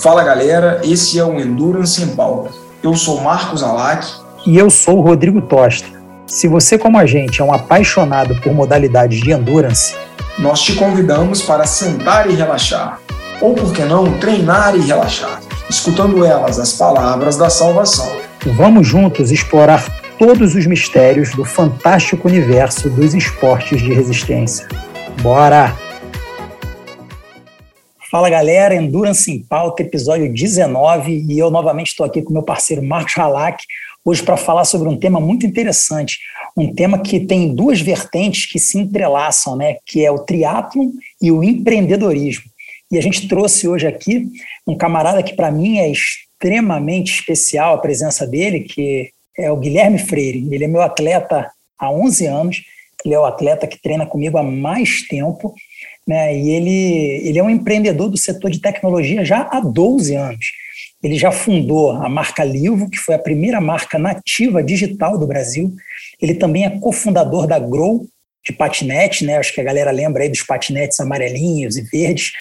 Fala galera, esse é o Endurance em Pauta. Eu sou Marcos Alac. E eu sou o Rodrigo Tosta. Se você, como a gente, é um apaixonado por modalidades de endurance, nós te convidamos para sentar e relaxar. Ou, por que não, treinar e relaxar, escutando elas as palavras da salvação. Vamos juntos explorar todos os mistérios do fantástico universo dos esportes de resistência. Bora! Fala galera, Endurance em Pauta, episódio 19, e eu novamente estou aqui com meu parceiro Marcos Halak, hoje para falar sobre um tema muito interessante, um tema que tem duas vertentes que se entrelaçam, né, que é o triatlon e o empreendedorismo. E a gente trouxe hoje aqui um camarada que para mim é extremamente especial a presença dele, que é o Guilherme Freire. Ele é meu atleta há 11 anos, ele é o atleta que treina comigo há mais tempo, né? E ele, ele é um empreendedor do setor de tecnologia já há 12 anos. Ele já fundou a marca Livo, que foi a primeira marca nativa digital do Brasil. Ele também é cofundador da Grow, de patinete, né? Acho que a galera lembra aí dos patinetes amarelinhos e verdes.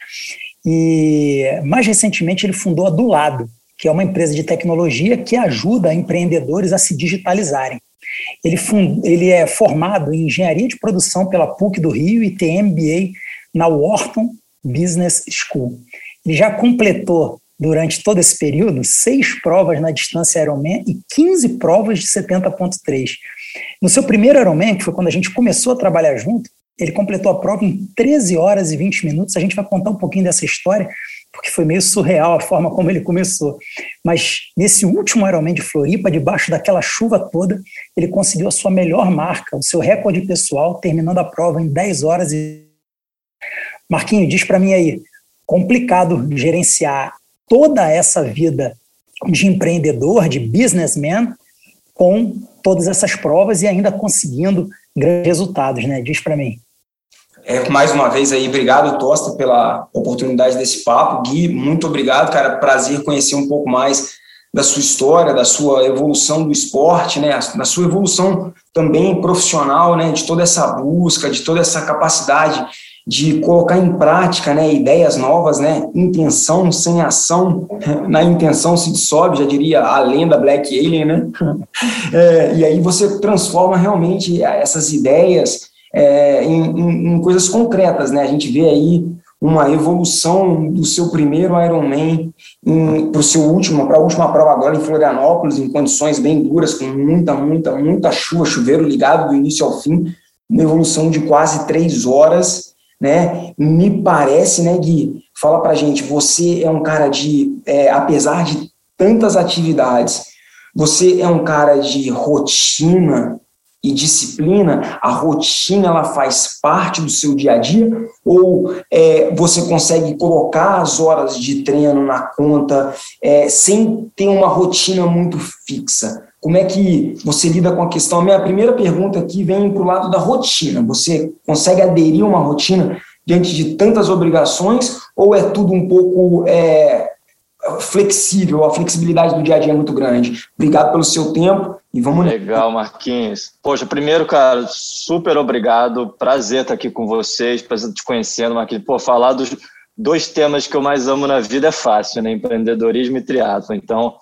E mais recentemente ele fundou a Do Lado, que é uma empresa de tecnologia que ajuda empreendedores a se digitalizarem. Ele, fund, ele é formado em engenharia de produção pela PUC do Rio e tem MBA na Wharton Business School. Ele já completou, durante todo esse período, seis provas na distância Ironman e 15 provas de 70.3. No seu primeiro Ironman, que foi quando a gente começou a trabalhar junto, ele completou a prova em 13 horas e 20 minutos. A gente vai contar um pouquinho dessa história, porque foi meio surreal a forma como ele começou. Mas nesse último Ironman de Floripa, debaixo daquela chuva toda, ele conseguiu a sua melhor marca, o seu recorde pessoal, terminando a prova em 10 horas e Marquinho, diz para mim aí, complicado gerenciar toda essa vida de empreendedor, de businessman, com todas essas provas e ainda conseguindo grandes resultados, né? Diz para mim. É, mais uma vez aí, obrigado, Tosta, pela oportunidade desse papo. Gui, muito obrigado, cara. Prazer conhecer um pouco mais da sua história, da sua evolução do esporte, né? Da sua evolução também profissional, né? De toda essa busca, de toda essa capacidade de colocar em prática né, ideias novas, né, intenção sem ação, na intenção se dissolve, já diria a lenda Black Alien, né? É, e aí você transforma realmente essas ideias é, em, em, em, coisas concretas, né? A gente vê aí uma evolução do seu primeiro Ironman para o seu último, para a última prova agora em Florianópolis, em condições bem duras, com muita, muita, muita chuva, chuveiro ligado do início ao fim, uma evolução de quase três horas, né? Me parece, né, Gui? Fala pra gente, você é um cara de, é, apesar de tantas atividades, você é um cara de rotina e disciplina? A rotina ela faz parte do seu dia a dia? Ou é, você consegue colocar as horas de treino na conta é, sem ter uma rotina muito fixa? Como é que você lida com a questão? Minha primeira pergunta aqui vem para o lado da rotina. Você consegue aderir a uma rotina diante de tantas obrigações ou é tudo um pouco é, flexível? A flexibilidade do dia a dia é muito grande. Obrigado pelo seu tempo e vamos Legal, Marquinhos. Poxa, primeiro, cara, super obrigado. Prazer estar aqui com vocês, prazer te conhecendo, Marquinhos. Pô, falar dos dois temas que eu mais amo na vida é fácil, né? Empreendedorismo e triatlo. Então,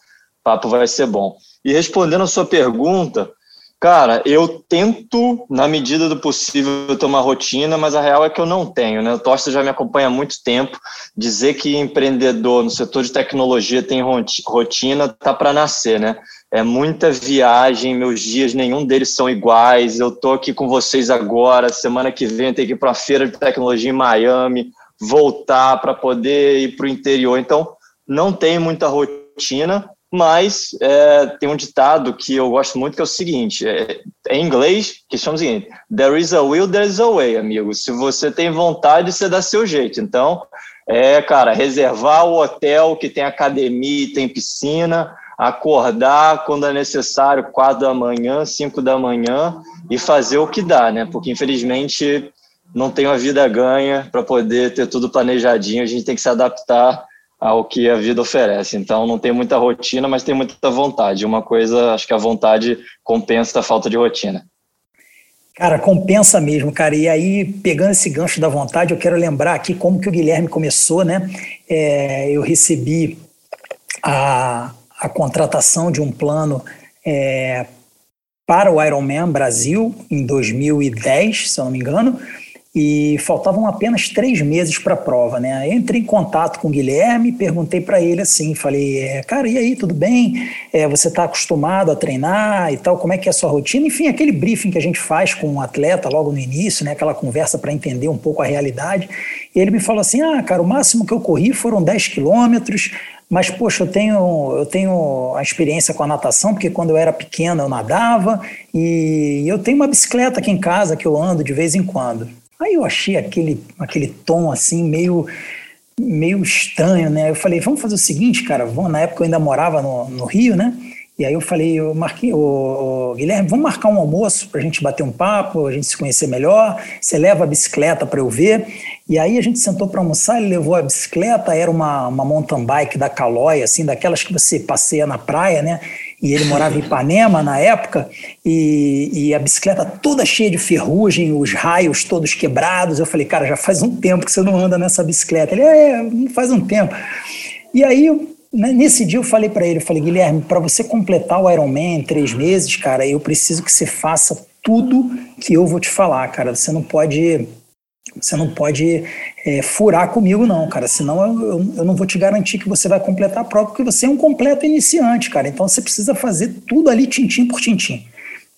papo vai ser bom. E respondendo a sua pergunta, cara, eu tento, na medida do possível, tomar rotina, mas a real é que eu não tenho, né? O Tosta já me acompanha há muito tempo. Dizer que empreendedor no setor de tecnologia tem rotina tá para nascer, né? É muita viagem, meus dias, nenhum deles são iguais. Eu tô aqui com vocês agora, semana que vem tem que ir para a feira de tecnologia em Miami, voltar para poder ir para o interior. Então, não tem muita rotina mas é, tem um ditado que eu gosto muito que é o seguinte: é, em inglês, que chama o seguinte: There is a will, there is a way, amigo. Se você tem vontade, você dá seu jeito. Então, é, cara, reservar o hotel que tem academia e tem piscina, acordar quando é necessário, quatro da manhã, cinco da manhã, e fazer o que dá, né? Porque infelizmente não tem uma vida ganha para poder ter tudo planejadinho, a gente tem que se adaptar ao que a vida oferece. Então não tem muita rotina, mas tem muita vontade. Uma coisa, acho que a vontade compensa a falta de rotina. Cara, compensa mesmo, cara. E aí, pegando esse gancho da vontade, eu quero lembrar aqui como que o Guilherme começou, né? É, eu recebi a, a contratação de um plano é, para o Ironman Brasil em 2010, se eu não me engano, e faltavam apenas três meses para a prova, né? Entrei em contato com o Guilherme, perguntei para ele assim, falei, é, cara, e aí, tudo bem? É, você está acostumado a treinar e tal? Como é que é a sua rotina? Enfim, aquele briefing que a gente faz com um atleta logo no início, né? Aquela conversa para entender um pouco a realidade. E ele me falou assim, ah, cara, o máximo que eu corri foram 10 quilômetros, mas, poxa, eu tenho, eu tenho a experiência com a natação, porque quando eu era pequena eu nadava, e eu tenho uma bicicleta aqui em casa que eu ando de vez em quando. Aí eu achei aquele, aquele tom assim meio meio estranho, né? Eu falei, vamos fazer o seguinte, cara, vamos, na época eu ainda morava no, no Rio, né? E aí eu falei, eu marquei, ô, Guilherme, vamos marcar um almoço para a gente bater um papo, a gente se conhecer melhor. Você leva a bicicleta para eu ver. E aí a gente sentou para almoçar, ele levou a bicicleta, era uma, uma mountain bike da Calói, assim, daquelas que você passeia na praia, né? E ele morava em Ipanema na época, e, e, a bicicleta toda cheia de ferrugem, os raios todos quebrados. Eu falei, cara, já faz um tempo que você não anda nessa bicicleta. Ele, é, faz um tempo. E aí, né, nesse dia eu falei para ele, eu falei, Guilherme, para você completar o Ironman em três meses, cara, eu preciso que você faça tudo que eu vou te falar, cara. Você não pode você não pode é, furar comigo, não, cara. Senão eu, eu, eu, não vou te garantir que você vai completar a prova, porque você é um completo iniciante, cara. Então você precisa fazer tudo ali, tintim por tintim.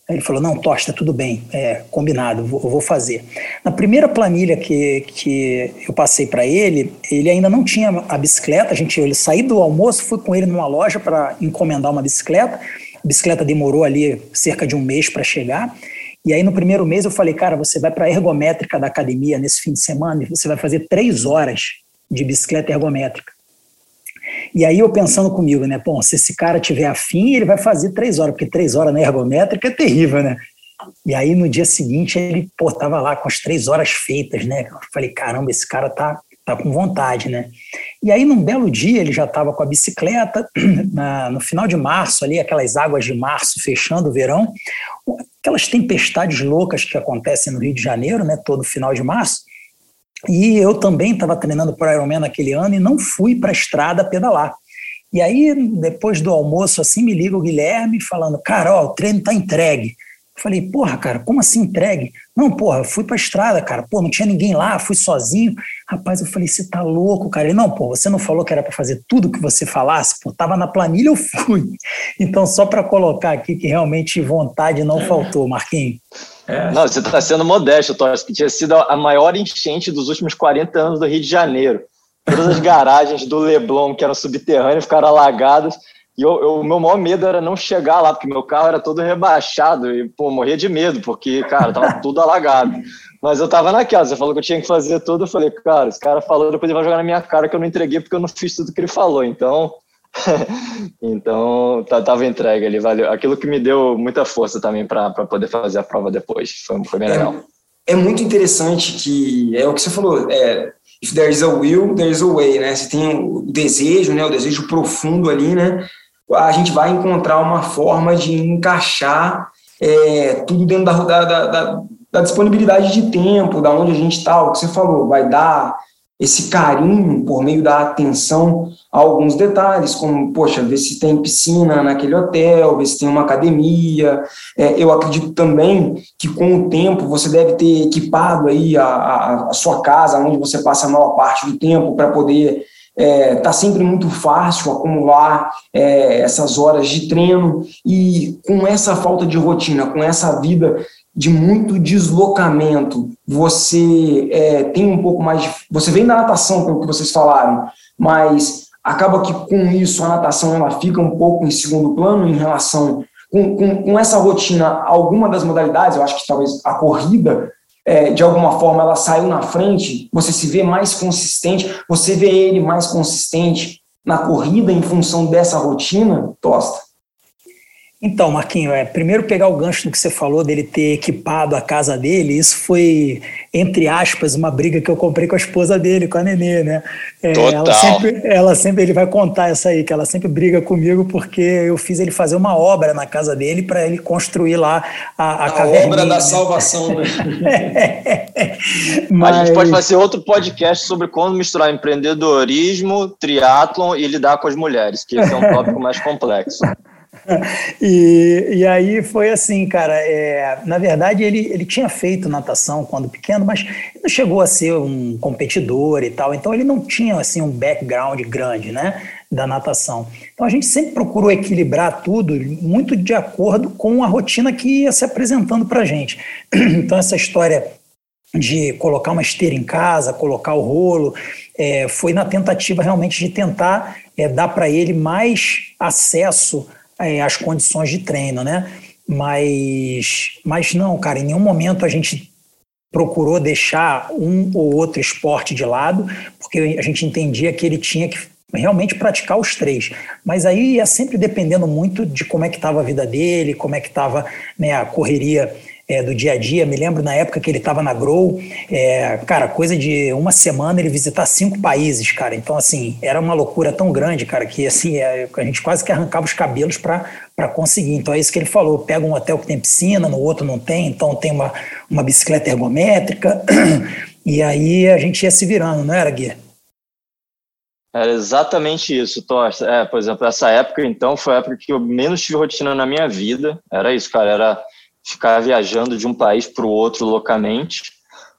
Aí ele falou: Não, Tosta, tudo bem, é, combinado, vou, eu vou fazer. Na primeira planilha que, que eu passei para ele, ele ainda não tinha a bicicleta. A gente, ele saí do almoço, fui com ele numa loja para encomendar uma bicicleta. A bicicleta demorou ali cerca de um mês para chegar. E aí, no primeiro mês, eu falei, cara, você vai para a ergométrica da academia nesse fim de semana e você vai fazer três horas de bicicleta ergométrica. E aí, eu pensando comigo, né? Bom, se esse cara tiver afim, ele vai fazer três horas, porque três horas na ergométrica é terrível, né? E aí, no dia seguinte, ele, pô, tava lá com as três horas feitas, né? Eu falei, caramba, esse cara tá, tá com vontade, né? E aí, num belo dia, ele já estava com a bicicleta, na, no final de março, ali, aquelas águas de março fechando o verão, aquelas tempestades loucas que acontecem no Rio de Janeiro, né, todo final de março. E eu também estava treinando para Ironman naquele ano e não fui para a estrada pedalar. E aí, depois do almoço, assim, me liga o Guilherme falando: Cara, ó, o treino está entregue. Eu falei, porra, cara, como assim entregue? Não, porra, eu fui pra estrada, cara, pô, não tinha ninguém lá, fui sozinho. Rapaz, eu falei, você tá louco, cara? Ele, não, pô, você não falou que era para fazer tudo que você falasse? Pô, tava na planilha, eu fui. Então, só para colocar aqui que realmente vontade não faltou, Marquinhos. É. Não, você está sendo modesto, Torres, que tinha sido a maior enchente dos últimos 40 anos do Rio de Janeiro. Todas as garagens do Leblon, que eram subterrâneas, ficaram alagadas. E o meu maior medo era não chegar lá, porque meu carro era todo rebaixado e, pô, morria de medo, porque, cara, tava tudo alagado. Mas eu tava naquela, você falou que eu tinha que fazer tudo, eu falei, cara, esse cara falou, depois ele vai jogar na minha cara que eu não entreguei porque eu não fiz tudo que ele falou. Então, então tá, tava entregue ali, valeu. Aquilo que me deu muita força também para poder fazer a prova depois, foi, foi bem legal. É, é muito interessante que, é o que você falou, é, if there is a will, there is a way, né? Você tem o desejo, né? O desejo profundo ali, né? A gente vai encontrar uma forma de encaixar é, tudo dentro da, da, da, da, disponibilidade de tempo, da onde a gente está, o que você falou, vai dar esse carinho por meio da atenção a alguns detalhes, como, poxa, ver se tem piscina naquele hotel, ver se tem uma academia. É, eu acredito também que com o tempo você deve ter equipado aí a, a, a sua casa, onde você passa a maior parte do tempo, para poder é, tá sempre muito fácil acumular é, essas horas de treino e com essa falta de rotina, com essa vida de muito deslocamento, você é, tem um pouco mais de. Você vem da natação, pelo que vocês falaram, mas acaba que com isso a natação ela fica um pouco em segundo plano em relação. Com, com, com essa rotina, alguma das modalidades, eu acho que talvez a corrida é, de alguma forma ela saiu na frente, você se vê mais consistente, você vê ele mais consistente na corrida em função dessa rotina, Tosta? Então, Marquinho, é, primeiro pegar o gancho do que você falou dele ter equipado a casa dele, isso foi, entre aspas, uma briga que eu comprei com a esposa dele, com a Nenê, né? É, Total. Ela sempre, ela sempre, ele vai contar essa aí, que ela sempre briga comigo porque eu fiz ele fazer uma obra na casa dele para ele construir lá a, a, a obra da salvação, né? Mas... A gente pode fazer outro podcast sobre como misturar empreendedorismo, triatlon e lidar com as mulheres, que esse é um tópico mais complexo. e, e aí foi assim, cara. É, na verdade, ele, ele tinha feito natação quando pequeno, mas não chegou a ser um competidor e tal. Então ele não tinha assim um background grande, né, da natação. Então a gente sempre procurou equilibrar tudo muito de acordo com a rotina que ia se apresentando para gente. Então essa história de colocar uma esteira em casa, colocar o rolo, é, foi na tentativa realmente de tentar é, dar para ele mais acesso é, as condições de treino, né? Mas, mas não, cara, em nenhum momento a gente procurou deixar um ou outro esporte de lado, porque a gente entendia que ele tinha que realmente praticar os três. Mas aí ia sempre dependendo muito de como é que estava a vida dele, como é que estava né, a correria é, do dia a dia. Me lembro na época que ele estava na Grow, é, cara, coisa de uma semana ele visitar cinco países, cara. Então, assim, era uma loucura tão grande, cara, que assim, é, a gente quase que arrancava os cabelos para conseguir. Então, é isso que ele falou: pega um hotel que tem piscina, no outro não tem, então tem uma, uma bicicleta ergométrica. e aí a gente ia se virando, não era, Gui? Era exatamente isso, Tosta. É, por exemplo, essa época, então, foi a época que eu menos tive rotina na minha vida. Era isso, cara. Era ficar viajando de um país para o outro loucamente.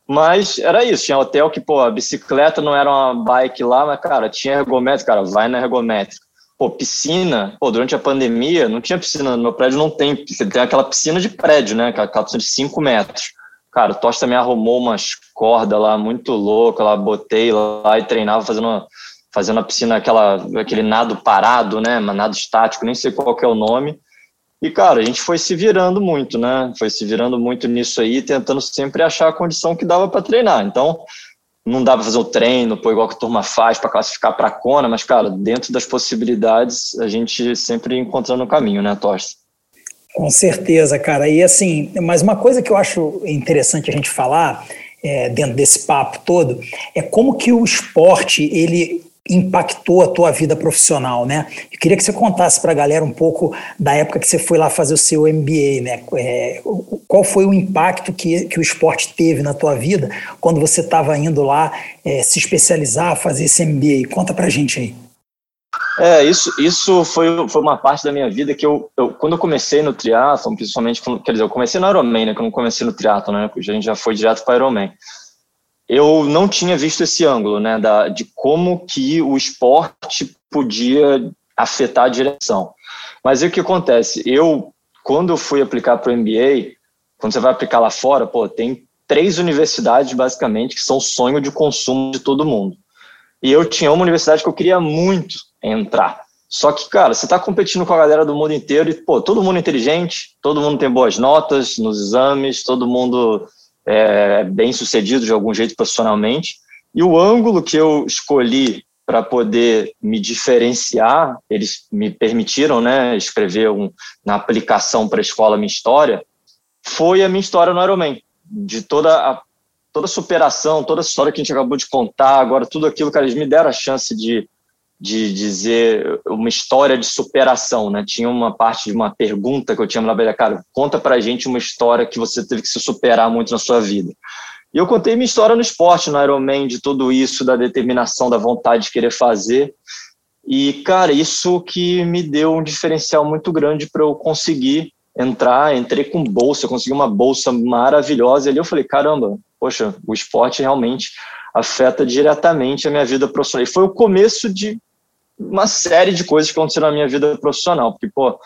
Mas era isso, tinha hotel que, pô, a bicicleta não era uma bike lá, mas, cara, tinha ergométrica, cara, vai na ergométrica. Pô, piscina, pô, durante a pandemia não tinha piscina, no meu prédio não tem, tem aquela piscina de prédio, né, aquela piscina de 5 metros. Cara, o Tosta me arrumou umas cordas lá muito louca, lá botei lá e treinava fazendo fazendo a piscina, aquela, aquele nado parado, né, nado estático, nem sei qual que é o nome, e, cara, a gente foi se virando muito, né? Foi se virando muito nisso aí, tentando sempre achar a condição que dava para treinar. Então, não dá para fazer o treino, pô, igual que a turma faz para classificar para a Kona, mas, cara, dentro das possibilidades, a gente sempre encontrando o caminho, né, Torce? Com certeza, cara. E assim, mas uma coisa que eu acho interessante a gente falar é, dentro desse papo todo é como que o esporte ele impactou a tua vida profissional, né? Eu queria que você contasse para a galera um pouco da época que você foi lá fazer o seu MBA, né? É, qual foi o impacto que, que o esporte teve na tua vida quando você estava indo lá é, se especializar, fazer esse MBA? Conta para gente aí. É, isso, isso foi, foi uma parte da minha vida que eu, eu quando eu comecei no triatlon, principalmente, quer dizer, eu comecei no Ironman, né, que eu comecei no triatlon, né, porque a gente já foi direto para Ironman eu não tinha visto esse ângulo, né, da, de como que o esporte podia afetar a direção. Mas o que acontece? Eu, quando eu fui aplicar para o MBA, quando você vai aplicar lá fora, pô, tem três universidades, basicamente, que são sonho de consumo de todo mundo. E eu tinha uma universidade que eu queria muito entrar. Só que, cara, você está competindo com a galera do mundo inteiro e, pô, todo mundo inteligente, todo mundo tem boas notas nos exames, todo mundo é, bem sucedido de algum jeito profissionalmente. E o ângulo que eu escolhi para poder me diferenciar, eles me permitiram né, escrever um, na aplicação para a escola minha história, foi a minha história no Ironman. De toda a, toda a superação, toda a história que a gente acabou de contar, agora tudo aquilo, que eles me deram a chance de de dizer uma história de superação, né? Tinha uma parte de uma pergunta que eu tinha lá, cara, conta pra gente uma história que você teve que se superar muito na sua vida. E eu contei minha história no esporte, no Ironman, de tudo isso, da determinação, da vontade de querer fazer. E, cara, isso que me deu um diferencial muito grande para eu conseguir entrar. Entrei com bolsa, consegui uma bolsa maravilhosa. E ali eu falei, caramba, poxa, o esporte realmente afeta diretamente a minha vida profissional. E foi o começo de uma série de coisas que aconteceram na minha vida profissional, porque, pô,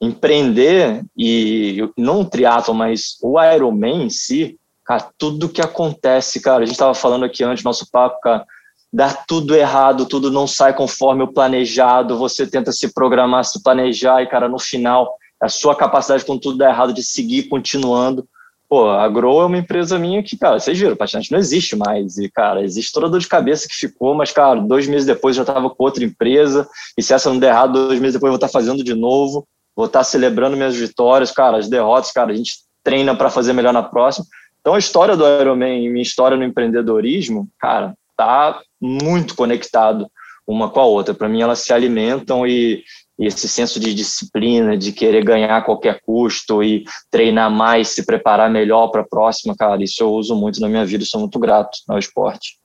empreender e não o triatlo, mas o Ironman em si, cara, tudo que acontece, cara, a gente estava falando aqui antes, nosso papo, cara, dá tudo errado, tudo não sai conforme o planejado, você tenta se programar, se planejar e, cara, no final, a sua capacidade com tudo dá errado de seguir continuando, Pô, a Grow é uma empresa minha que, cara, vocês viram, patinete não existe mais. E, cara, existe toda a dor de cabeça que ficou, mas, cara, dois meses depois já estava com outra empresa. E se essa não der errado, dois meses depois eu vou estar fazendo de novo. vou estar celebrando minhas vitórias, cara, as derrotas, cara, a gente treina para fazer melhor na próxima. Então a história do Ironman e minha história no empreendedorismo, cara, tá muito conectado uma com a outra. Para mim elas se alimentam e, e esse senso de disciplina, de querer ganhar a qualquer custo e treinar mais, se preparar melhor para a próxima, cara, isso eu uso muito na minha vida, sou muito grato ao esporte.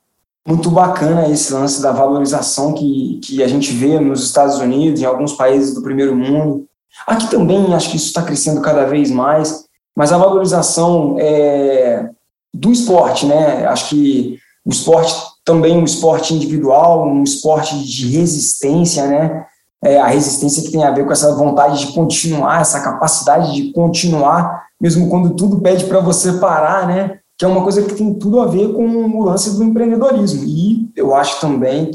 Muito bacana esse lance da valorização que, que a gente vê nos Estados Unidos, em alguns países do primeiro mundo. Aqui também acho que isso está crescendo cada vez mais, mas a valorização é, do esporte, né? Acho que o esporte também um esporte individual, um esporte de resistência, né? É, a resistência que tem a ver com essa vontade de continuar, essa capacidade de continuar, mesmo quando tudo pede para você parar, né? Que é uma coisa que tem tudo a ver com o lance do empreendedorismo. E eu acho também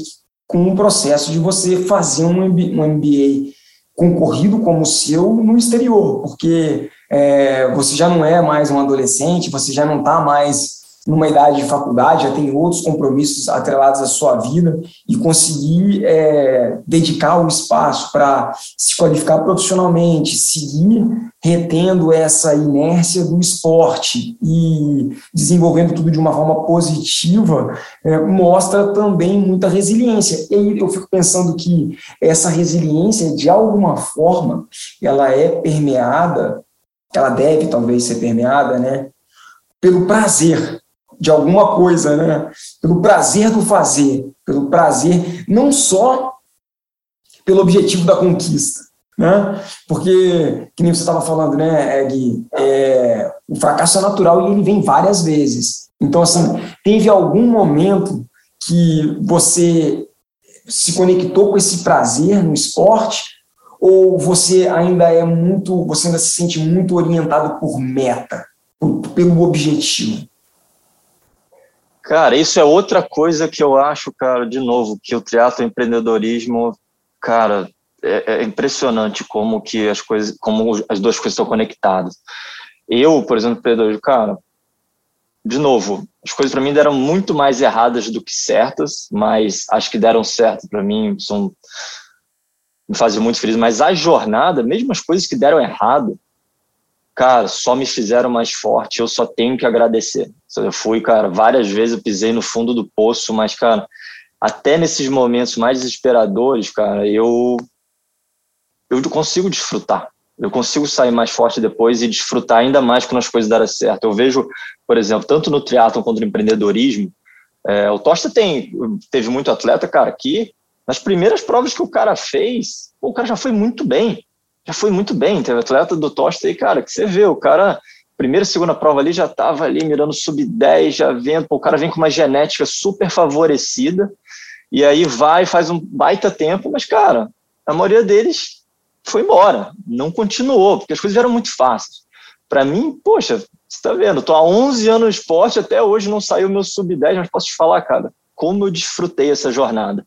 com o processo de você fazer um MBA concorrido como o seu no exterior, porque é, você já não é mais um adolescente, você já não está mais numa idade de faculdade, já tem outros compromissos atrelados à sua vida e conseguir é, dedicar o espaço para se qualificar profissionalmente, seguir retendo essa inércia do esporte e desenvolvendo tudo de uma forma positiva, é, mostra também muita resiliência. E aí eu fico pensando que essa resiliência, de alguma forma, ela é permeada, ela deve talvez ser permeada, né, pelo prazer de alguma coisa, né? Pelo prazer do fazer, pelo prazer, não só pelo objetivo da conquista, né? Porque, que nem você estava falando, né, Gui, é, o fracasso é natural e ele vem várias vezes. Então, assim, teve algum momento que você se conectou com esse prazer no esporte ou você ainda é muito, você ainda se sente muito orientado por meta, por, pelo objetivo? Cara, isso é outra coisa que eu acho, cara, de novo, que o triatlo empreendedorismo, cara, é, é, impressionante como que as coisas, como as duas coisas estão conectadas. Eu, por exemplo, empreendedorismo, cara, de novo, as coisas para mim deram muito mais erradas do que certas, mas acho que deram certo para mim, são me fazem muito feliz, mas a jornada, mesmo as coisas que deram errado, cara, só me fizeram mais forte, eu só tenho que agradecer. Eu fui, cara, várias vezes eu pisei no fundo do poço, mas, cara, até nesses momentos mais desesperadores, cara, eu eu consigo desfrutar. Eu consigo sair mais forte depois e desfrutar ainda mais quando as coisas deram certo. Eu vejo, por exemplo, tanto no triatlo quanto no empreendedorismo, é, o Tosta tem, teve muito atleta, cara, que nas primeiras provas que o cara fez, o cara já foi muito bem já foi muito bem. Teve atleta do Tosta aí, cara, que você vê, o cara, primeira, segunda prova ali, já estava ali mirando sub-10, já vendo, pô, o cara vem com uma genética super favorecida, e aí vai, faz um baita tempo, mas, cara, a maioria deles foi embora, não continuou, porque as coisas eram muito fáceis. Para mim, poxa, você tá vendo, tô há 11 anos no esporte, até hoje não saiu meu sub-10, mas posso te falar, cara, como eu desfrutei essa jornada.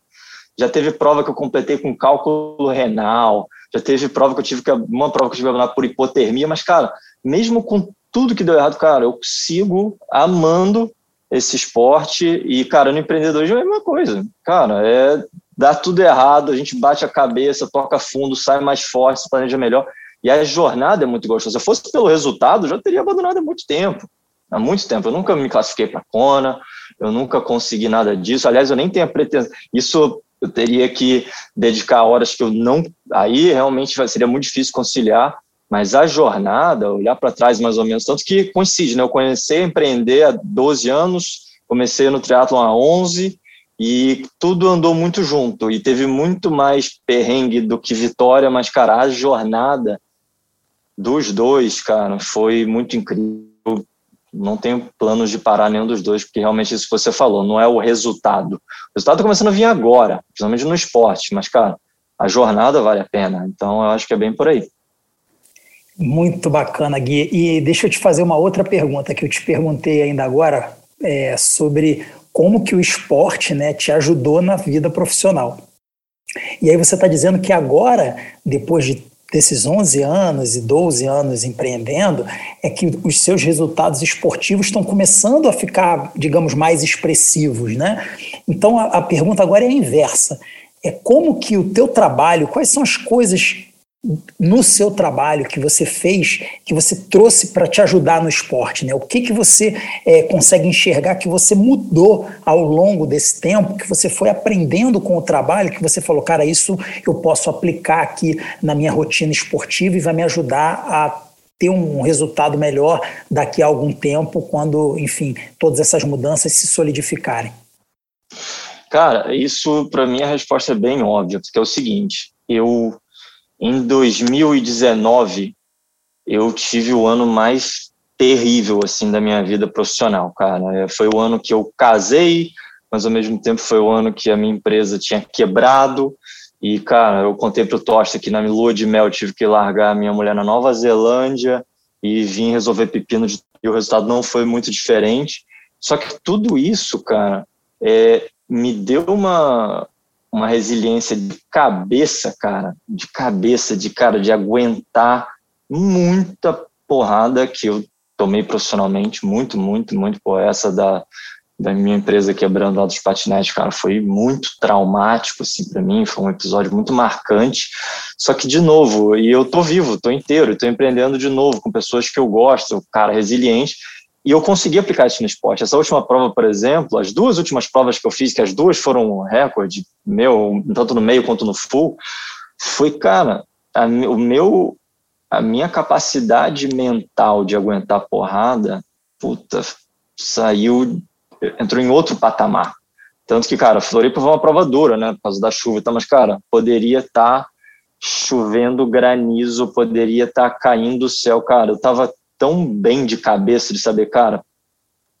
Já teve prova que eu completei com cálculo renal, já teve prova que eu tive que uma prova que eu tive que abandonar por hipotermia, mas cara, mesmo com tudo que deu errado, cara, eu sigo amando esse esporte e cara, no empreendedorismo é a mesma coisa. Cara, é dá tudo errado, a gente bate a cabeça, toca fundo, sai mais forte, se planeja melhor. E a jornada é muito gostosa. Se fosse pelo resultado, eu já teria abandonado há muito tempo. Há muito tempo. Eu nunca me classifiquei para Kona, eu nunca consegui nada disso. Aliás, eu nem tenho a pretensão. Isso eu teria que dedicar horas que eu não. Aí realmente seria muito difícil conciliar, mas a jornada, olhar para trás mais ou menos, tanto que coincide, né? Eu comecei a empreender há 12 anos, comecei no triatlon há 11 e tudo andou muito junto e teve muito mais perrengue do que vitória, mas, cara, a jornada dos dois, cara, foi muito incrível não tenho planos de parar nenhum dos dois, porque realmente isso que você falou, não é o resultado. O resultado está começando a vir agora, principalmente no esporte, mas, cara, a jornada vale a pena. Então, eu acho que é bem por aí. Muito bacana, Gui. E deixa eu te fazer uma outra pergunta que eu te perguntei ainda agora, é, sobre como que o esporte né, te ajudou na vida profissional. E aí você está dizendo que agora, depois de desses 11 anos e 12 anos empreendendo é que os seus resultados esportivos estão começando a ficar, digamos, mais expressivos, né? Então a, a pergunta agora é a inversa. É como que o teu trabalho, quais são as coisas no seu trabalho que você fez, que você trouxe para te ajudar no esporte? Né? O que, que você é, consegue enxergar que você mudou ao longo desse tempo, que você foi aprendendo com o trabalho, que você falou, cara, isso eu posso aplicar aqui na minha rotina esportiva e vai me ajudar a ter um resultado melhor daqui a algum tempo, quando, enfim, todas essas mudanças se solidificarem? Cara, isso para mim a resposta é bem óbvia, porque é o seguinte, eu em 2019, eu tive o ano mais terrível assim da minha vida profissional, cara. É, foi o ano que eu casei, mas ao mesmo tempo foi o ano que a minha empresa tinha quebrado. E, cara, eu contei pro Tosta que na lua de mel tive que largar a minha mulher na Nova Zelândia e vim resolver pepino de... e o resultado não foi muito diferente. Só que tudo isso, cara, é, me deu uma, uma resiliência de cabeça, cara, de cabeça, de cara, de aguentar muita porrada que eu tomei profissionalmente, muito, muito, muito por essa da, da minha empresa quebrando lá dos patinetes, cara, foi muito traumático, assim, para mim, foi um episódio muito marcante, só que, de novo, e eu tô vivo, tô inteiro, tô empreendendo de novo, com pessoas que eu gosto, cara resiliente, e eu consegui aplicar isso no esporte. Essa última prova, por exemplo, as duas últimas provas que eu fiz, que as duas foram recorde meu, tanto no meio quanto no full, foi, cara, a, o meu, a minha capacidade mental de aguentar porrada, puta, saiu, entrou em outro patamar. Tanto que, cara, Floripa foi uma prova dura, né, por causa da chuva tal, mas, cara, poderia estar tá chovendo granizo, poderia estar tá caindo o céu, cara, eu tava tão bem de cabeça de saber, cara,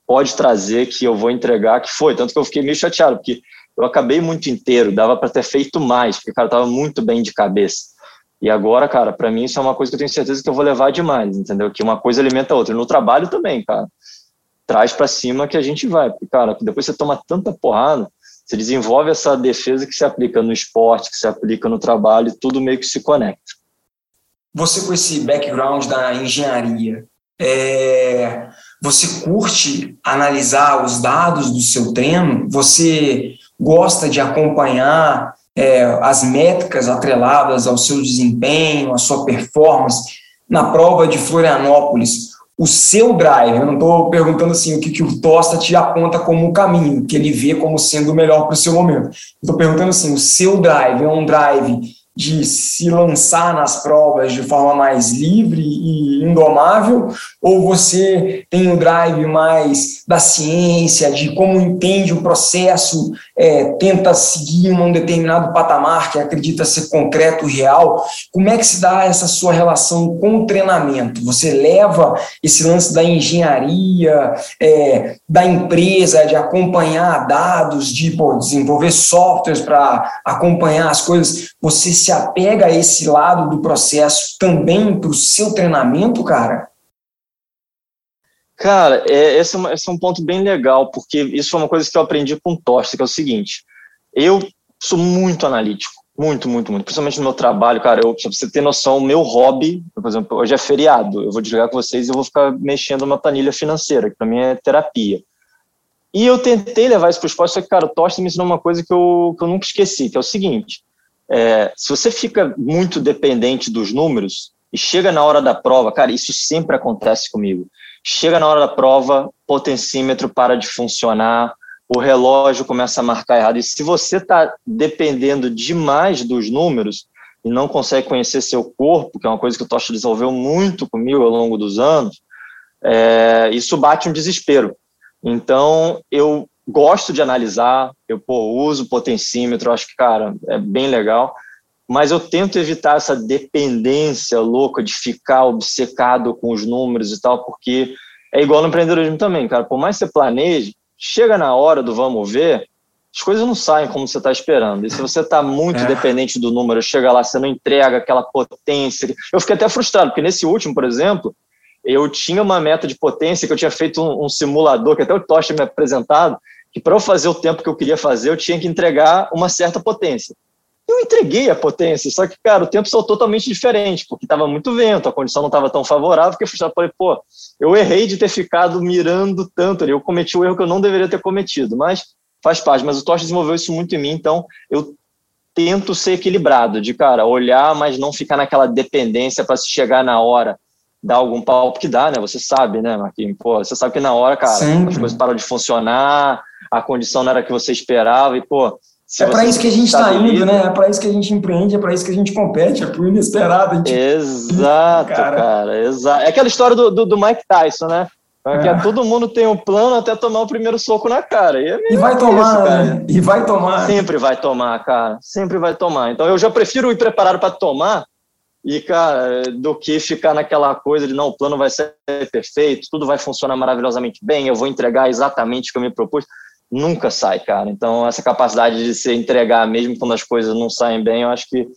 pode trazer que eu vou entregar, que foi. Tanto que eu fiquei meio chateado, porque eu acabei muito inteiro, dava para ter feito mais, porque, cara, tava muito bem de cabeça. E agora, cara, para mim isso é uma coisa que eu tenho certeza que eu vou levar demais, entendeu? Que uma coisa alimenta a outra. No trabalho também, cara. Traz para cima que a gente vai. Porque, cara, depois você toma tanta porrada, você desenvolve essa defesa que se aplica no esporte, que se aplica no trabalho, tudo meio que se conecta. Você com esse background da engenharia, é, você curte analisar os dados do seu treino? Você gosta de acompanhar é, as métricas atreladas ao seu desempenho, à sua performance? Na prova de Florianópolis, o seu drive, eu não estou perguntando assim o que, que o Tosta te aponta como um caminho, que ele vê como sendo o melhor para o seu momento. Estou perguntando assim, o seu drive é um drive de se lançar nas provas de forma mais livre e indomável, ou você tem o drive mais da ciência, de como entende o processo, é, tenta seguir um determinado patamar que acredita ser concreto e real? Como é que se dá essa sua relação com o treinamento? Você leva esse lance da engenharia, é, da empresa, de acompanhar dados, de pô, desenvolver softwares para acompanhar as coisas, você se apega a esse lado do processo também para o seu treinamento, cara? Cara, é, esse, é esse, é um ponto bem legal, porque isso foi uma coisa que eu aprendi com o Tosta, que é o seguinte, eu sou muito analítico, muito, muito, muito, principalmente no meu trabalho, cara, eu, pra você ter noção, o meu hobby, por exemplo, hoje é feriado, eu vou desligar com vocês e vou ficar mexendo na planilha financeira, que para mim é terapia. E eu tentei levar isso para o esporte, só que, cara, o Tosta me ensinou uma coisa que eu, que eu nunca esqueci, que é o seguinte, é, se você fica muito dependente dos números e chega na hora da prova, cara, isso sempre acontece comigo. Chega na hora da prova, potencímetro para de funcionar, o relógio começa a marcar errado. E se você está dependendo demais dos números e não consegue conhecer seu corpo, que é uma coisa que o Tocha desenvolveu muito comigo ao longo dos anos, é, isso bate um desespero. Então, eu gosto de analisar, eu pô, uso potencímetro, acho que, cara, é bem legal, mas eu tento evitar essa dependência louca de ficar obcecado com os números e tal, porque é igual no empreendedorismo também, cara, por mais que você planeje, chega na hora do vamos ver, as coisas não saem como você está esperando. E se você está muito é. dependente do número, chega lá, você não entrega aquela potência. Eu fiquei até frustrado, porque nesse último, por exemplo, eu tinha uma meta de potência que eu tinha feito um, um simulador, que até o Tocha me apresentado, que para eu fazer o tempo que eu queria fazer, eu tinha que entregar uma certa potência. Eu entreguei a potência, só que, cara, o tempo saiu totalmente diferente, porque estava muito vento, a condição não estava tão favorável, que eu falei, pô, eu errei de ter ficado mirando tanto ali, eu cometi o erro que eu não deveria ter cometido, mas faz parte. Mas o Tosh desenvolveu isso muito em mim, então eu tento ser equilibrado, de cara, olhar, mas não ficar naquela dependência para se chegar na hora dar algum pau, que dá, né? Você sabe, né, Marquinhos? Pô, você sabe que na hora, cara, Sempre. as coisas param de funcionar, a condição não era a que você esperava, e, pô. É para isso que a gente está indo, né? É para isso que a gente empreende, é para isso que a gente compete, é pro inesperado. Gente... Exato, cara. cara exato. É aquela história do, do, do Mike Tyson, né? Porque é. todo mundo tem um plano até tomar o primeiro soco na cara. E, é e vai tomar, isso, cara. E vai tomar. Sempre vai tomar, cara. Sempre vai tomar. Então eu já prefiro ir preparado para tomar e, cara, do que ficar naquela coisa de não, o plano vai ser perfeito, tudo vai funcionar maravilhosamente bem, eu vou entregar exatamente o que eu me propus. Nunca sai, cara. Então, essa capacidade de se entregar mesmo quando as coisas não saem bem, eu acho que,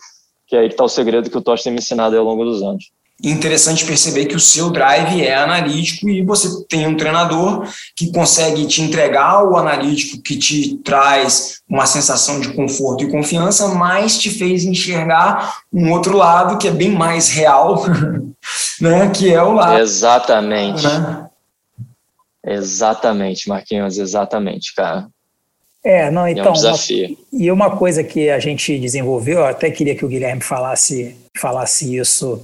que é aí que está o segredo que o Tosh tem me ensinado ao longo dos anos interessante perceber que o seu drive é analítico e você tem um treinador que consegue te entregar o analítico que te traz uma sensação de conforto e confiança, mas te fez enxergar um outro lado que é bem mais real, né? Que é o lado. Exatamente. Né? Exatamente, Marquinhos, exatamente, cara. É, não, então. É um então, desafio. Uma, e uma coisa que a gente desenvolveu, eu até queria que o Guilherme falasse, falasse isso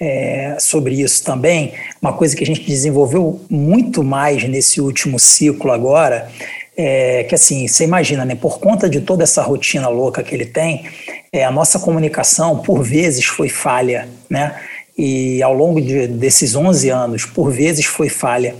é, sobre isso também. Uma coisa que a gente desenvolveu muito mais nesse último ciclo agora, é que assim, você imagina, né, por conta de toda essa rotina louca que ele tem, é, a nossa comunicação, por vezes, foi falha, né? E ao longo de, desses 11 anos, por vezes foi falha.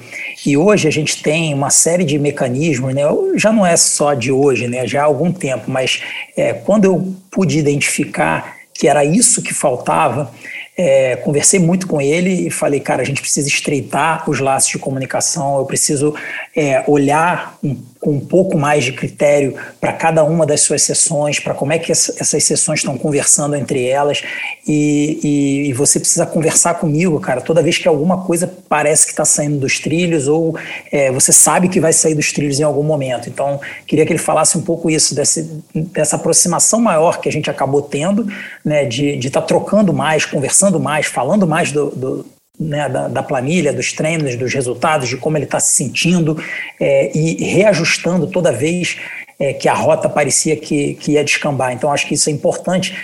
E hoje a gente tem uma série de mecanismos, né? já não é só de hoje, né? já há algum tempo, mas é, quando eu pude identificar que era isso que faltava, é, conversei muito com ele e falei, cara, a gente precisa estreitar os laços de comunicação, eu preciso é, olhar um, com um pouco mais de critério para cada uma das suas sessões, para como é que essas sessões estão conversando entre elas, e, e, e, você precisa conversar comigo, cara, toda vez que alguma coisa parece que está saindo dos trilhos, ou é, você sabe que vai sair dos trilhos em algum momento. Então, queria que ele falasse um pouco isso, desse, dessa aproximação maior que a gente acabou tendo, né, de estar tá trocando mais, conversando mais, falando mais do, do né, da, da, planilha, dos treinos, dos resultados, de como ele está se sentindo é, e reajustando toda vez é, que a rota parecia que, que ia descambar. Então, acho que isso é importante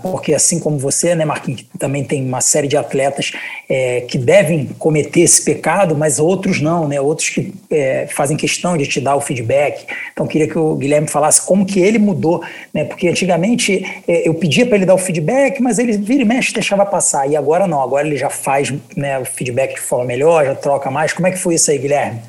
Porque assim como você, né, Marquinhos, também tem uma série de atletas é, que devem cometer esse pecado, mas outros não, né? Outros que é, fazem questão de te dar o feedback. Então, queria que o Guilherme falasse como que ele mudou, né? Porque antigamente é, eu pedia para ele dar o feedback, mas ele vira e mexe deixava passar. E agora não, agora ele já faz né, o feedback de forma melhor, já troca mais. Como é que foi isso aí, Guilherme?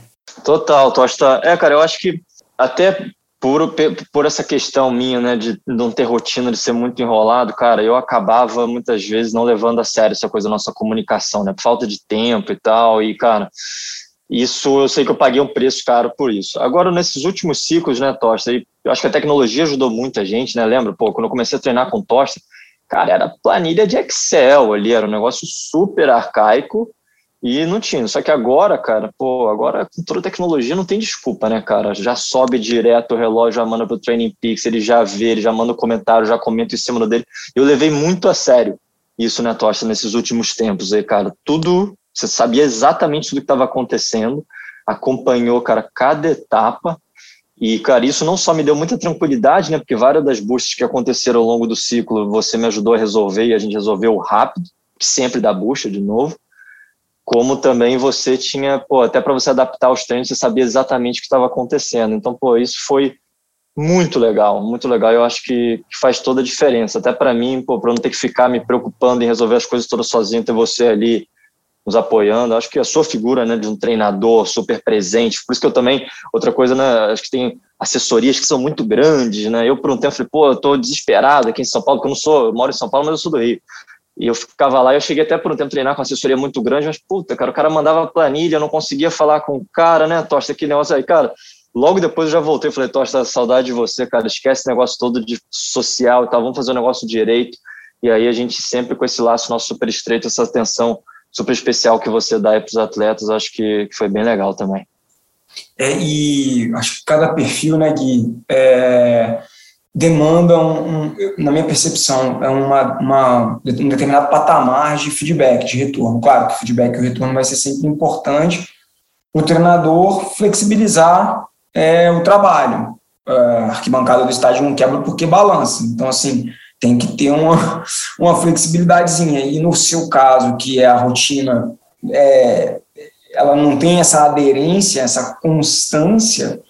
Total, Tosta. É, cara, eu acho que até por, por essa questão minha, né, de não ter rotina, de ser muito enrolado, cara, eu acabava muitas vezes não levando a sério essa coisa da nossa comunicação, né, falta de tempo e tal, e, cara, isso eu sei que eu paguei um preço caro por isso. Agora, nesses últimos ciclos, né, Tosta, eu acho que a tecnologia ajudou muita gente, né, lembra, pô, quando eu comecei a treinar com Tosta, cara, era planilha de Excel ali, era um negócio super arcaico, e não tinha. Só que agora, cara, pô, agora com toda a tecnologia não tem desculpa, né, cara? Já sobe direto o relógio, já manda pro Training Peaks, ele já vê, ele já manda o um comentário, já comenta em cima dele. Eu levei muito a sério isso, né, Tocha, nesses últimos tempos aí, cara. Tudo, você sabia exatamente tudo que estava acontecendo, acompanhou, cara, cada etapa. E, cara, isso não só me deu muita tranquilidade, né, porque várias das buscas que aconteceram ao longo do ciclo você me ajudou a resolver e a gente resolveu rápido, sempre dá bucha de novo como também você tinha, pô, até para você adaptar os treinos, você sabia exatamente o que estava acontecendo. Então, pô, isso foi muito legal, muito legal. Eu acho que, que faz toda a diferença. Até para mim, pô, para não ter que ficar me preocupando em resolver as coisas todas sozinho, ter você ali nos apoiando. Acho que a sua figura, né, de um treinador super presente. Por isso que eu também, outra coisa, né, acho que tem assessorias que são muito grandes, né? Eu por um tempo falei, pô, eu tô desesperado aqui em São Paulo, porque eu não sou, eu moro em São Paulo, mas eu sou do Rio. E eu ficava lá, eu cheguei até por um tempo treinar com assessoria muito grande, mas puta, cara, o cara mandava planilha, eu não conseguia falar com o cara, né, Tosta, que negócio aí, cara. Logo depois eu já voltei, falei, Tosta, saudade de você, cara, esquece esse negócio todo de social e tal, vamos fazer o um negócio direito. E aí a gente sempre com esse laço nosso super estreito, essa atenção super especial que você dá para os atletas, acho que foi bem legal também. É, e acho que cada perfil, né, Gui, é, demandam, um, na minha percepção, é uma, uma, um determinado patamar de feedback, de retorno. Claro que o feedback e o retorno vai ser sempre importante o treinador flexibilizar é, o trabalho. a arquibancada do estádio não quebra porque balança. Então, assim, tem que ter uma, uma flexibilidadezinha. E no seu caso, que é a rotina, é, ela não tem essa aderência, essa constância,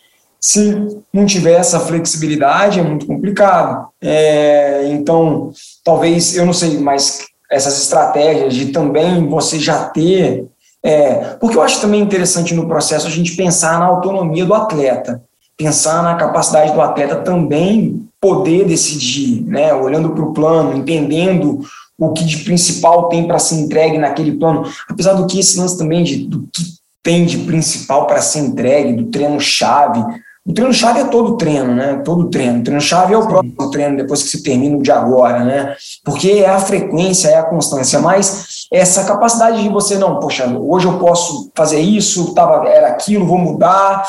se não tiver essa flexibilidade, é muito complicado. É, então, talvez, eu não sei, mas essas estratégias de também você já ter. É, porque eu acho também interessante no processo a gente pensar na autonomia do atleta, pensar na capacidade do atleta também poder decidir, né, olhando para o plano, entendendo o que de principal tem para ser entregue naquele plano, apesar do que esse lance também de, do que tem de principal para ser entregue, do treino-chave, o treino-chave é todo treino, né? Todo treino. O treino-chave é o próximo treino, depois que se termina o de agora, né? Porque é a frequência, é a constância, mas essa capacidade de você, não, poxa, hoje eu posso fazer isso, tava, era aquilo, vou mudar,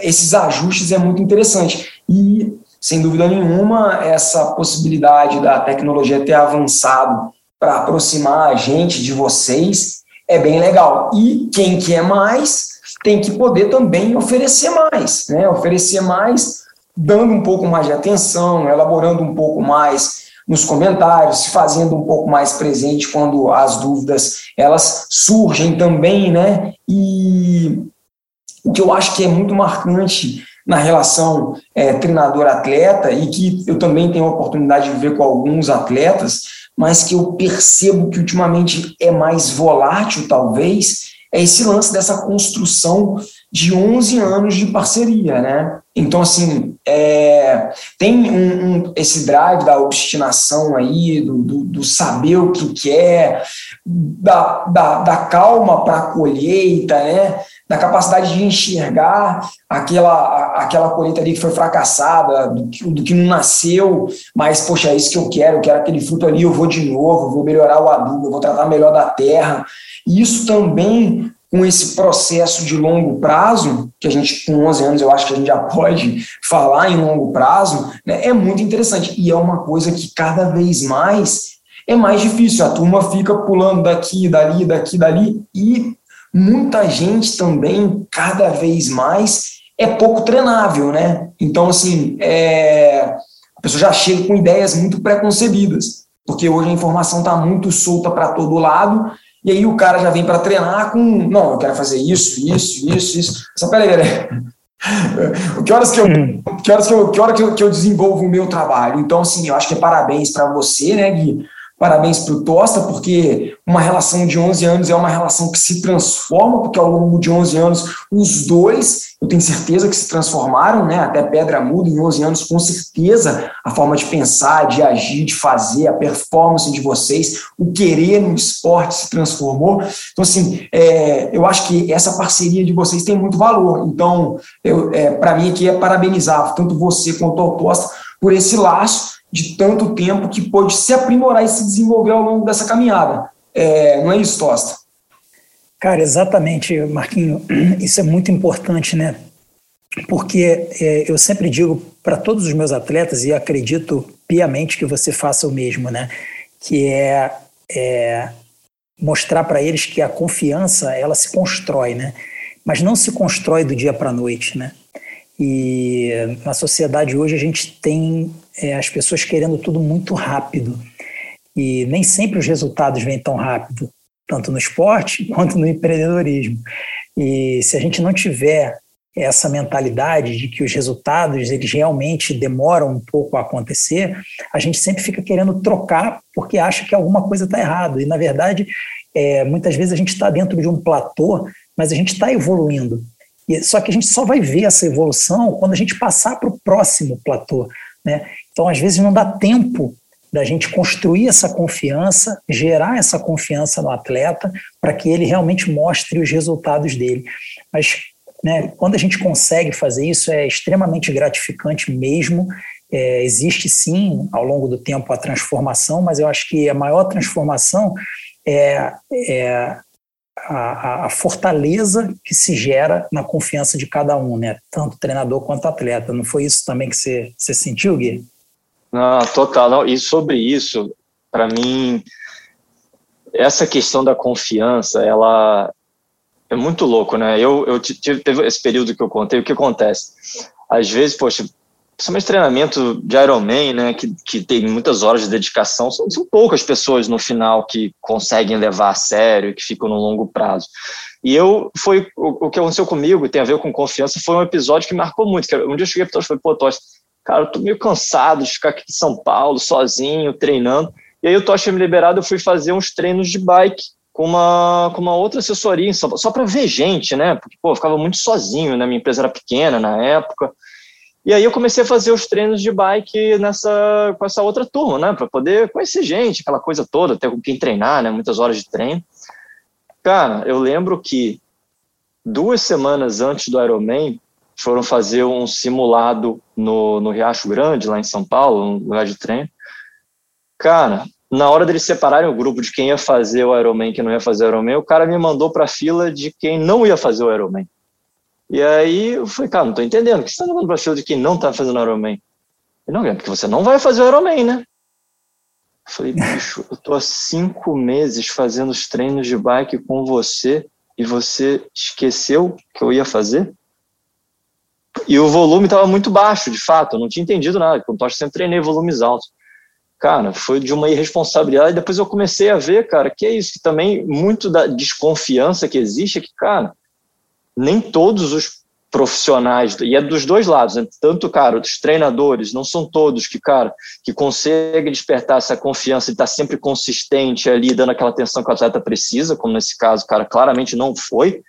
esses ajustes é muito interessante. E, sem dúvida nenhuma, essa possibilidade da tecnologia ter avançado para aproximar a gente de vocês é bem legal. E quem quer mais tem que poder também oferecer mais, né? Oferecer mais, dando um pouco mais de atenção, elaborando um pouco mais nos comentários, se fazendo um pouco mais presente quando as dúvidas elas surgem também, né? E o que eu acho que é muito marcante na relação é, treinador-atleta e que eu também tenho a oportunidade de ver com alguns atletas, mas que eu percebo que ultimamente é mais volátil, talvez, é esse lance dessa construção de 11 anos de parceria, né? Então, assim, é, tem um, um, esse drive da obstinação aí, do, do, do saber o que quer, da, da, da calma para a colheita, né? Da capacidade de enxergar aquela, aquela colheita ali que foi fracassada, do que, do que não nasceu, mas, poxa, é isso que eu quero, eu quero aquele fruto ali, eu vou de novo, vou melhorar o adubo, vou tratar melhor da terra. E isso também com esse processo de longo prazo, que a gente, com 11 anos, eu acho que a gente já pode falar em longo prazo, né, é muito interessante. E é uma coisa que cada vez mais é mais difícil. A turma fica pulando daqui, dali, daqui, dali, e muita gente também, cada vez mais, é pouco treinável, né? Então, assim, é... a pessoa já chega com ideias muito preconcebidas, porque hoje a informação está muito solta para todo lado, e aí o cara já vem para treinar com, não, eu quero fazer isso, isso, isso, isso. Só peraí, peraí. que horas que eu, que horas que eu, que hora que eu, que eu desenvolvo o meu trabalho? Então, assim, eu acho que é parabéns para você, né, Gui? Parabéns para o Tosta, porque uma relação de 11 anos é uma relação que se transforma, porque ao longo de 11 anos, os dois, eu tenho certeza que se transformaram, né? Até pedra muda em 11 anos, com certeza, a forma de pensar, de agir, de fazer, a performance de vocês, o querer no esporte se transformou. Então, assim, é, eu acho que essa parceria de vocês tem muito valor. Então, é, para mim aqui é parabenizar tanto você quanto o Tosta por esse laço de tanto tempo que pôde se aprimorar e se desenvolver ao longo dessa caminhada. É, não é isso, Tosta? Cara, exatamente, Marquinho. Isso é muito importante, né? Porque é, eu sempre digo para todos os meus atletas, e acredito piamente que você faça o mesmo, né? Que é, é mostrar para eles que a confiança ela se constrói, né? Mas não se constrói do dia para a noite, né? E na sociedade hoje a gente tem é, as pessoas querendo tudo muito rápido. E nem sempre os resultados vêm tão rápido, tanto no esporte quanto no empreendedorismo. E se a gente não tiver essa mentalidade de que os resultados eles realmente demoram um pouco a acontecer, a gente sempre fica querendo trocar porque acha que alguma coisa está errado. E na verdade, é, muitas vezes a gente está dentro de um platô, mas a gente está evoluindo. Só que a gente só vai ver essa evolução quando a gente passar para o próximo platô. Né? Então, às vezes, não dá tempo da gente construir essa confiança, gerar essa confiança no atleta, para que ele realmente mostre os resultados dele. Mas né, quando a gente consegue fazer isso, é extremamente gratificante mesmo. É, existe sim, ao longo do tempo, a transformação, mas eu acho que a maior transformação é, é a, a, fortaleza que se gera na confiança de cada um, né? Tanto treinador quanto atleta. Não foi isso também que você, você sentiu, Gui? Não, total. Não. E sobre isso, para mim, essa questão da confiança, ela é muito louco, né? Eu, eu tive teve esse período que eu contei, o que acontece? Às vezes, poxa, principalmente treinamento de Ironman, né, que, que tem muitas horas de dedicação, são, são poucas pessoas no final que conseguem levar a sério que ficam no longo prazo. E eu, foi o, o que aconteceu comigo, tem a ver com confiança, foi um episódio que marcou muito. Que um dia eu cheguei para o e falei, pô, Tocha, cara, eu tô meio cansado de ficar aqui em São Paulo, sozinho, treinando. E aí o Tocha me liberado, eu fui fazer uns treinos de bike com uma, com uma outra assessoria, só, só para ver gente, né? Porque, pô, eu ficava muito sozinho, né? Minha empresa era pequena na época. E aí eu comecei a fazer os treinos de bike nessa, com essa outra turma, né? Para poder conhecer gente, aquela coisa toda, ter com quem treinar, né? Muitas horas de treino. Cara, eu lembro que duas semanas antes do Ironman, foram fazer um simulado no, no Riacho Grande, lá em São Paulo, um lugar de treino. Cara, na hora deles separarem o grupo de quem ia fazer o Ironman e quem não ia fazer o Ironman, o cara me mandou para a fila de quem não ia fazer o Ironman. E aí eu falei, cara, não tô entendendo, por que você tá mandando para a fila de quem não tá fazendo o Ironman? Ele, não, é porque você não vai fazer o Ironman, né? Eu falei, bicho, eu tô há cinco meses fazendo os treinos de bike com você e você esqueceu que eu ia fazer? E o volume estava muito baixo, de fato, eu não tinha entendido nada, porque eu sempre treinei volumes altos. Cara, foi de uma irresponsabilidade. Depois eu comecei a ver, cara, que é isso, que também muito da desconfiança que existe é que, cara, nem todos os profissionais, e é dos dois lados, né? tanto, cara, os treinadores, não são todos que, cara, que conseguem despertar essa confiança e estar tá sempre consistente ali, dando aquela atenção que o atleta precisa, como nesse caso, cara, claramente não foi,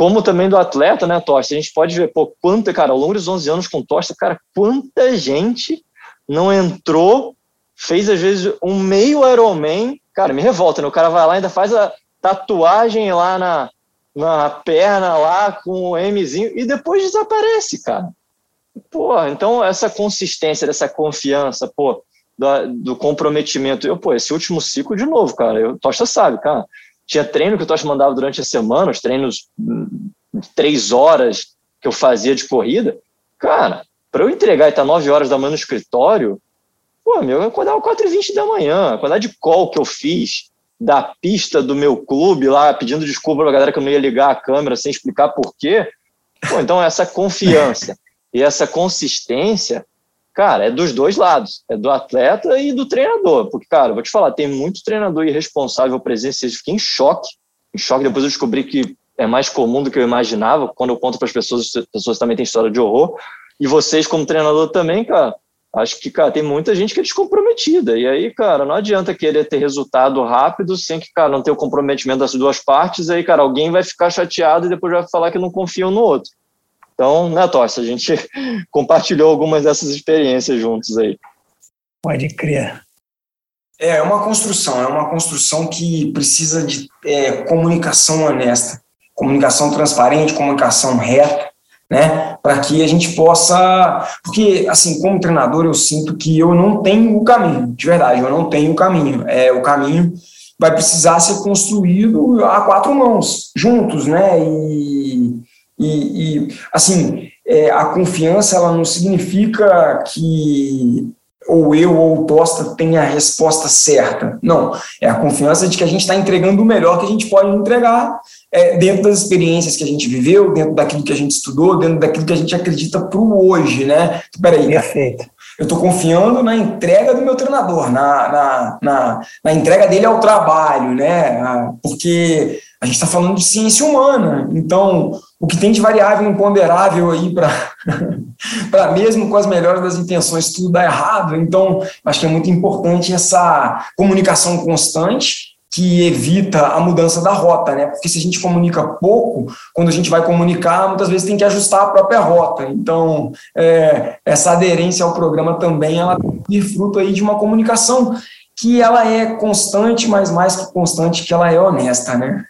como também do atleta, né, Tosta? A gente pode ver, pô, quanta, cara, ao longo dos 11 anos com Tosta, cara, quanta gente não entrou, fez às vezes um meio Ironman, cara, me revolta, né? O cara vai lá ainda faz a tatuagem lá na, na perna, lá com o Mzinho, e depois desaparece, cara. Pô, então essa consistência, dessa confiança, pô, do, do comprometimento. Eu, pô, esse último ciclo de novo, cara, eu, Tosta sabe, cara tinha treino que o Tosh mandava durante a semana, os treinos de três horas que eu fazia de corrida. Cara, para eu entregar e estar tá nove horas da manhã no escritório, pô, meu, eu acordava 4 e 20 da manhã. A quantidade de call que eu fiz da pista do meu clube lá, pedindo desculpa pra galera que eu não ia ligar a câmera sem explicar por quê. Pô, então essa confiança e essa consistência Cara, é dos dois lados, é do atleta e do treinador, porque, cara, vou te falar, tem muito treinador irresponsável presença, eu fiquei em choque, em choque, depois eu descobri que é mais comum do que eu imaginava, quando eu conto para as pessoas, as pessoas também têm história de horror, e vocês como treinador também, cara, acho que, cara, tem muita gente que é descomprometida, e aí, cara, não adianta querer ter resultado rápido sem que, cara, não ter o comprometimento das duas partes, aí, cara, alguém vai ficar chateado e depois vai falar que não confia um no outro. Então, né, Tosta, a gente compartilhou algumas dessas experiências juntos aí. Pode crer. É, é uma construção, é uma construção que precisa de é, comunicação honesta, comunicação transparente, comunicação reta, né, para que a gente possa, porque assim, como treinador eu sinto que eu não tenho o caminho, de verdade, eu não tenho o caminho, é o caminho vai precisar ser construído a quatro mãos, juntos, né, e e, e assim, é, a confiança ela não significa que ou eu ou o Tosta tem a resposta certa. Não, é a confiança de que a gente está entregando o melhor que a gente pode entregar é, dentro das experiências que a gente viveu, dentro daquilo que a gente estudou, dentro daquilo que a gente acredita para o hoje, né? Peraí. Perfeito. Eu estou confiando na entrega do meu treinador, na, na, na, na entrega dele ao trabalho, né? Ah, porque a gente está falando de ciência humana, então o que tem de variável imponderável aí para mesmo com as melhores das intenções tudo dá errado. Então, acho que é muito importante essa comunicação constante que evita a mudança da rota, né? Porque se a gente comunica pouco, quando a gente vai comunicar, muitas vezes tem que ajustar a própria rota. Então, é, essa aderência ao programa também ela tem fruto aí de uma comunicação que ela é constante, mas mais que constante, que ela é honesta, né?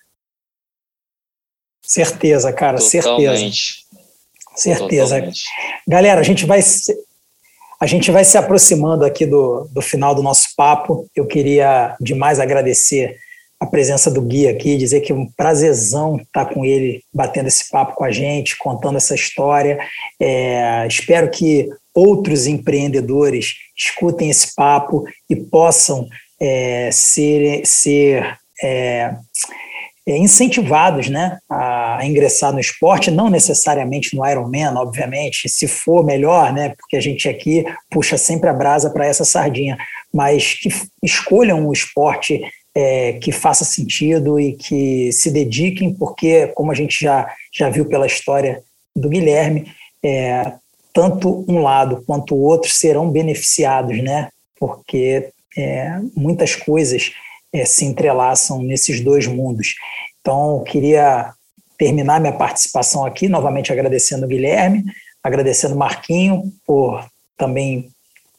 Certeza, cara, Totalmente. certeza. Certeza. Totalmente. Galera, a gente vai se, a gente vai se aproximando aqui do, do final do nosso papo. Eu queria demais agradecer a presença do Gui aqui, dizer que é um prazerzão estar com ele, batendo esse papo com a gente, contando essa história. É, espero que outros empreendedores escutem esse papo e possam é, ser, ser é, é, incentivados né, a a, ingressar no esporte, não necessariamente no Ironman, obviamente, se for melhor, né? Porque a gente aqui puxa sempre a brasa para essa sardinha, mas que escolham um esporte é, que faça sentido e que se dediquem, porque, como a gente já, já viu pela história do Guilherme, é, tanto um lado quanto o outro serão beneficiados, né? Porque é, muitas coisas é, se entrelaçam nesses dois mundos. Então, queria terminar minha participação aqui, novamente agradecendo o Guilherme, agradecendo o Marquinho por também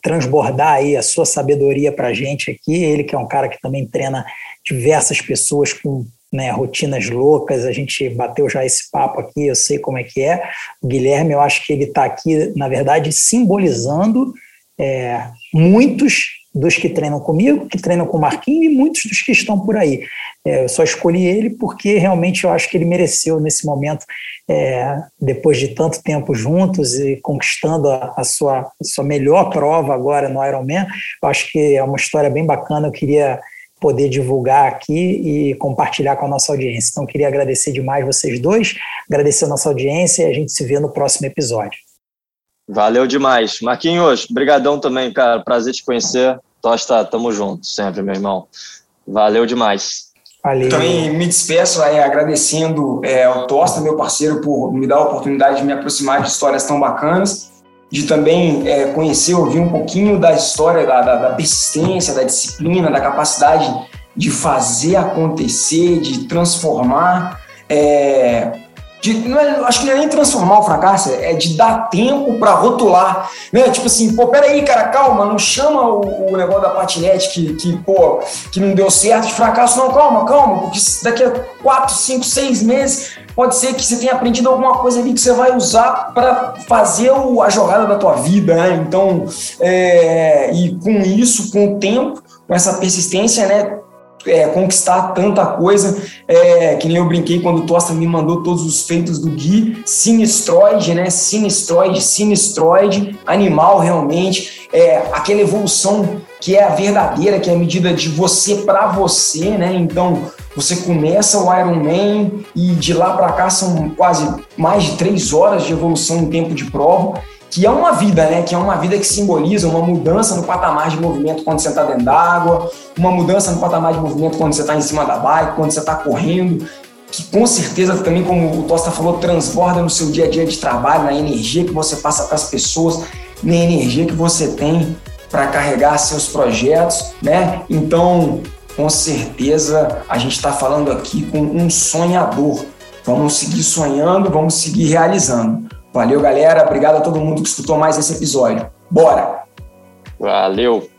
transbordar aí a sua sabedoria para a gente aqui. Ele que é um cara que também treina diversas pessoas com né, rotinas loucas, a gente bateu já esse papo aqui, eu sei como é que é. O Guilherme, eu acho que ele está aqui, na verdade, simbolizando é, muitos dos que treinam comigo, que treinam com o Marquinhos e muitos dos que estão por aí. É, eu só escolhi ele porque realmente eu acho que ele mereceu nesse momento, é, depois de tanto tempo juntos e conquistando a, a, sua, a sua melhor prova agora no Ironman. Eu acho que é uma história bem bacana. Eu queria poder divulgar aqui e compartilhar com a nossa audiência. Então, queria agradecer demais vocês dois, agradecer a nossa audiência e a gente se vê no próximo episódio. Valeu demais. Marquinhos, brigadão também, cara. Prazer te conhecer. Tosta, tamo junto sempre, meu irmão. Valeu demais. Valeu. Também me despeço é, agradecendo é, ao Tosta, meu parceiro, por me dar a oportunidade de me aproximar de histórias tão bacanas, de também é, conhecer, ouvir um pouquinho da história, da, da, da persistência, da disciplina, da capacidade de fazer acontecer, de transformar. É, de, é, acho que não é nem transformar o fracasso, é de dar tempo para rotular, né? Tipo assim, pô, peraí, cara, calma, não chama o, o, negócio da patinete que, que, pô, que não deu certo de fracasso, não, calma, calma, porque daqui a quatro, cinco, seis meses pode ser que você tenha aprendido alguma coisa ali que você vai usar para fazer o, a jogada da tua vida, né? Então, é, e com isso, com o tempo, com essa persistência, né? É, conquistar tanta coisa, é, que nem eu brinquei quando o Tosta me mandou todos os feitos do Gui, sinistroide, né, sinistroide, sinistroide, animal realmente, é, aquela evolução que é a verdadeira, que é a medida de você para você, né, então você começa o Ironman e de lá para cá são quase mais de três horas de evolução em tempo de prova, que é uma vida, né? Que é uma vida que simboliza uma mudança no patamar de movimento quando você está dentro d'água, uma mudança no patamar de movimento quando você está em cima da bike, quando você está correndo, que com certeza também, como o Tosta falou, transborda no seu dia a dia de trabalho, na energia que você passa para as pessoas, na energia que você tem para carregar seus projetos, né? Então, com certeza, a gente está falando aqui com um sonhador. Vamos seguir sonhando, vamos seguir realizando. Valeu, galera. Obrigado a todo mundo que escutou mais esse episódio. Bora! Valeu!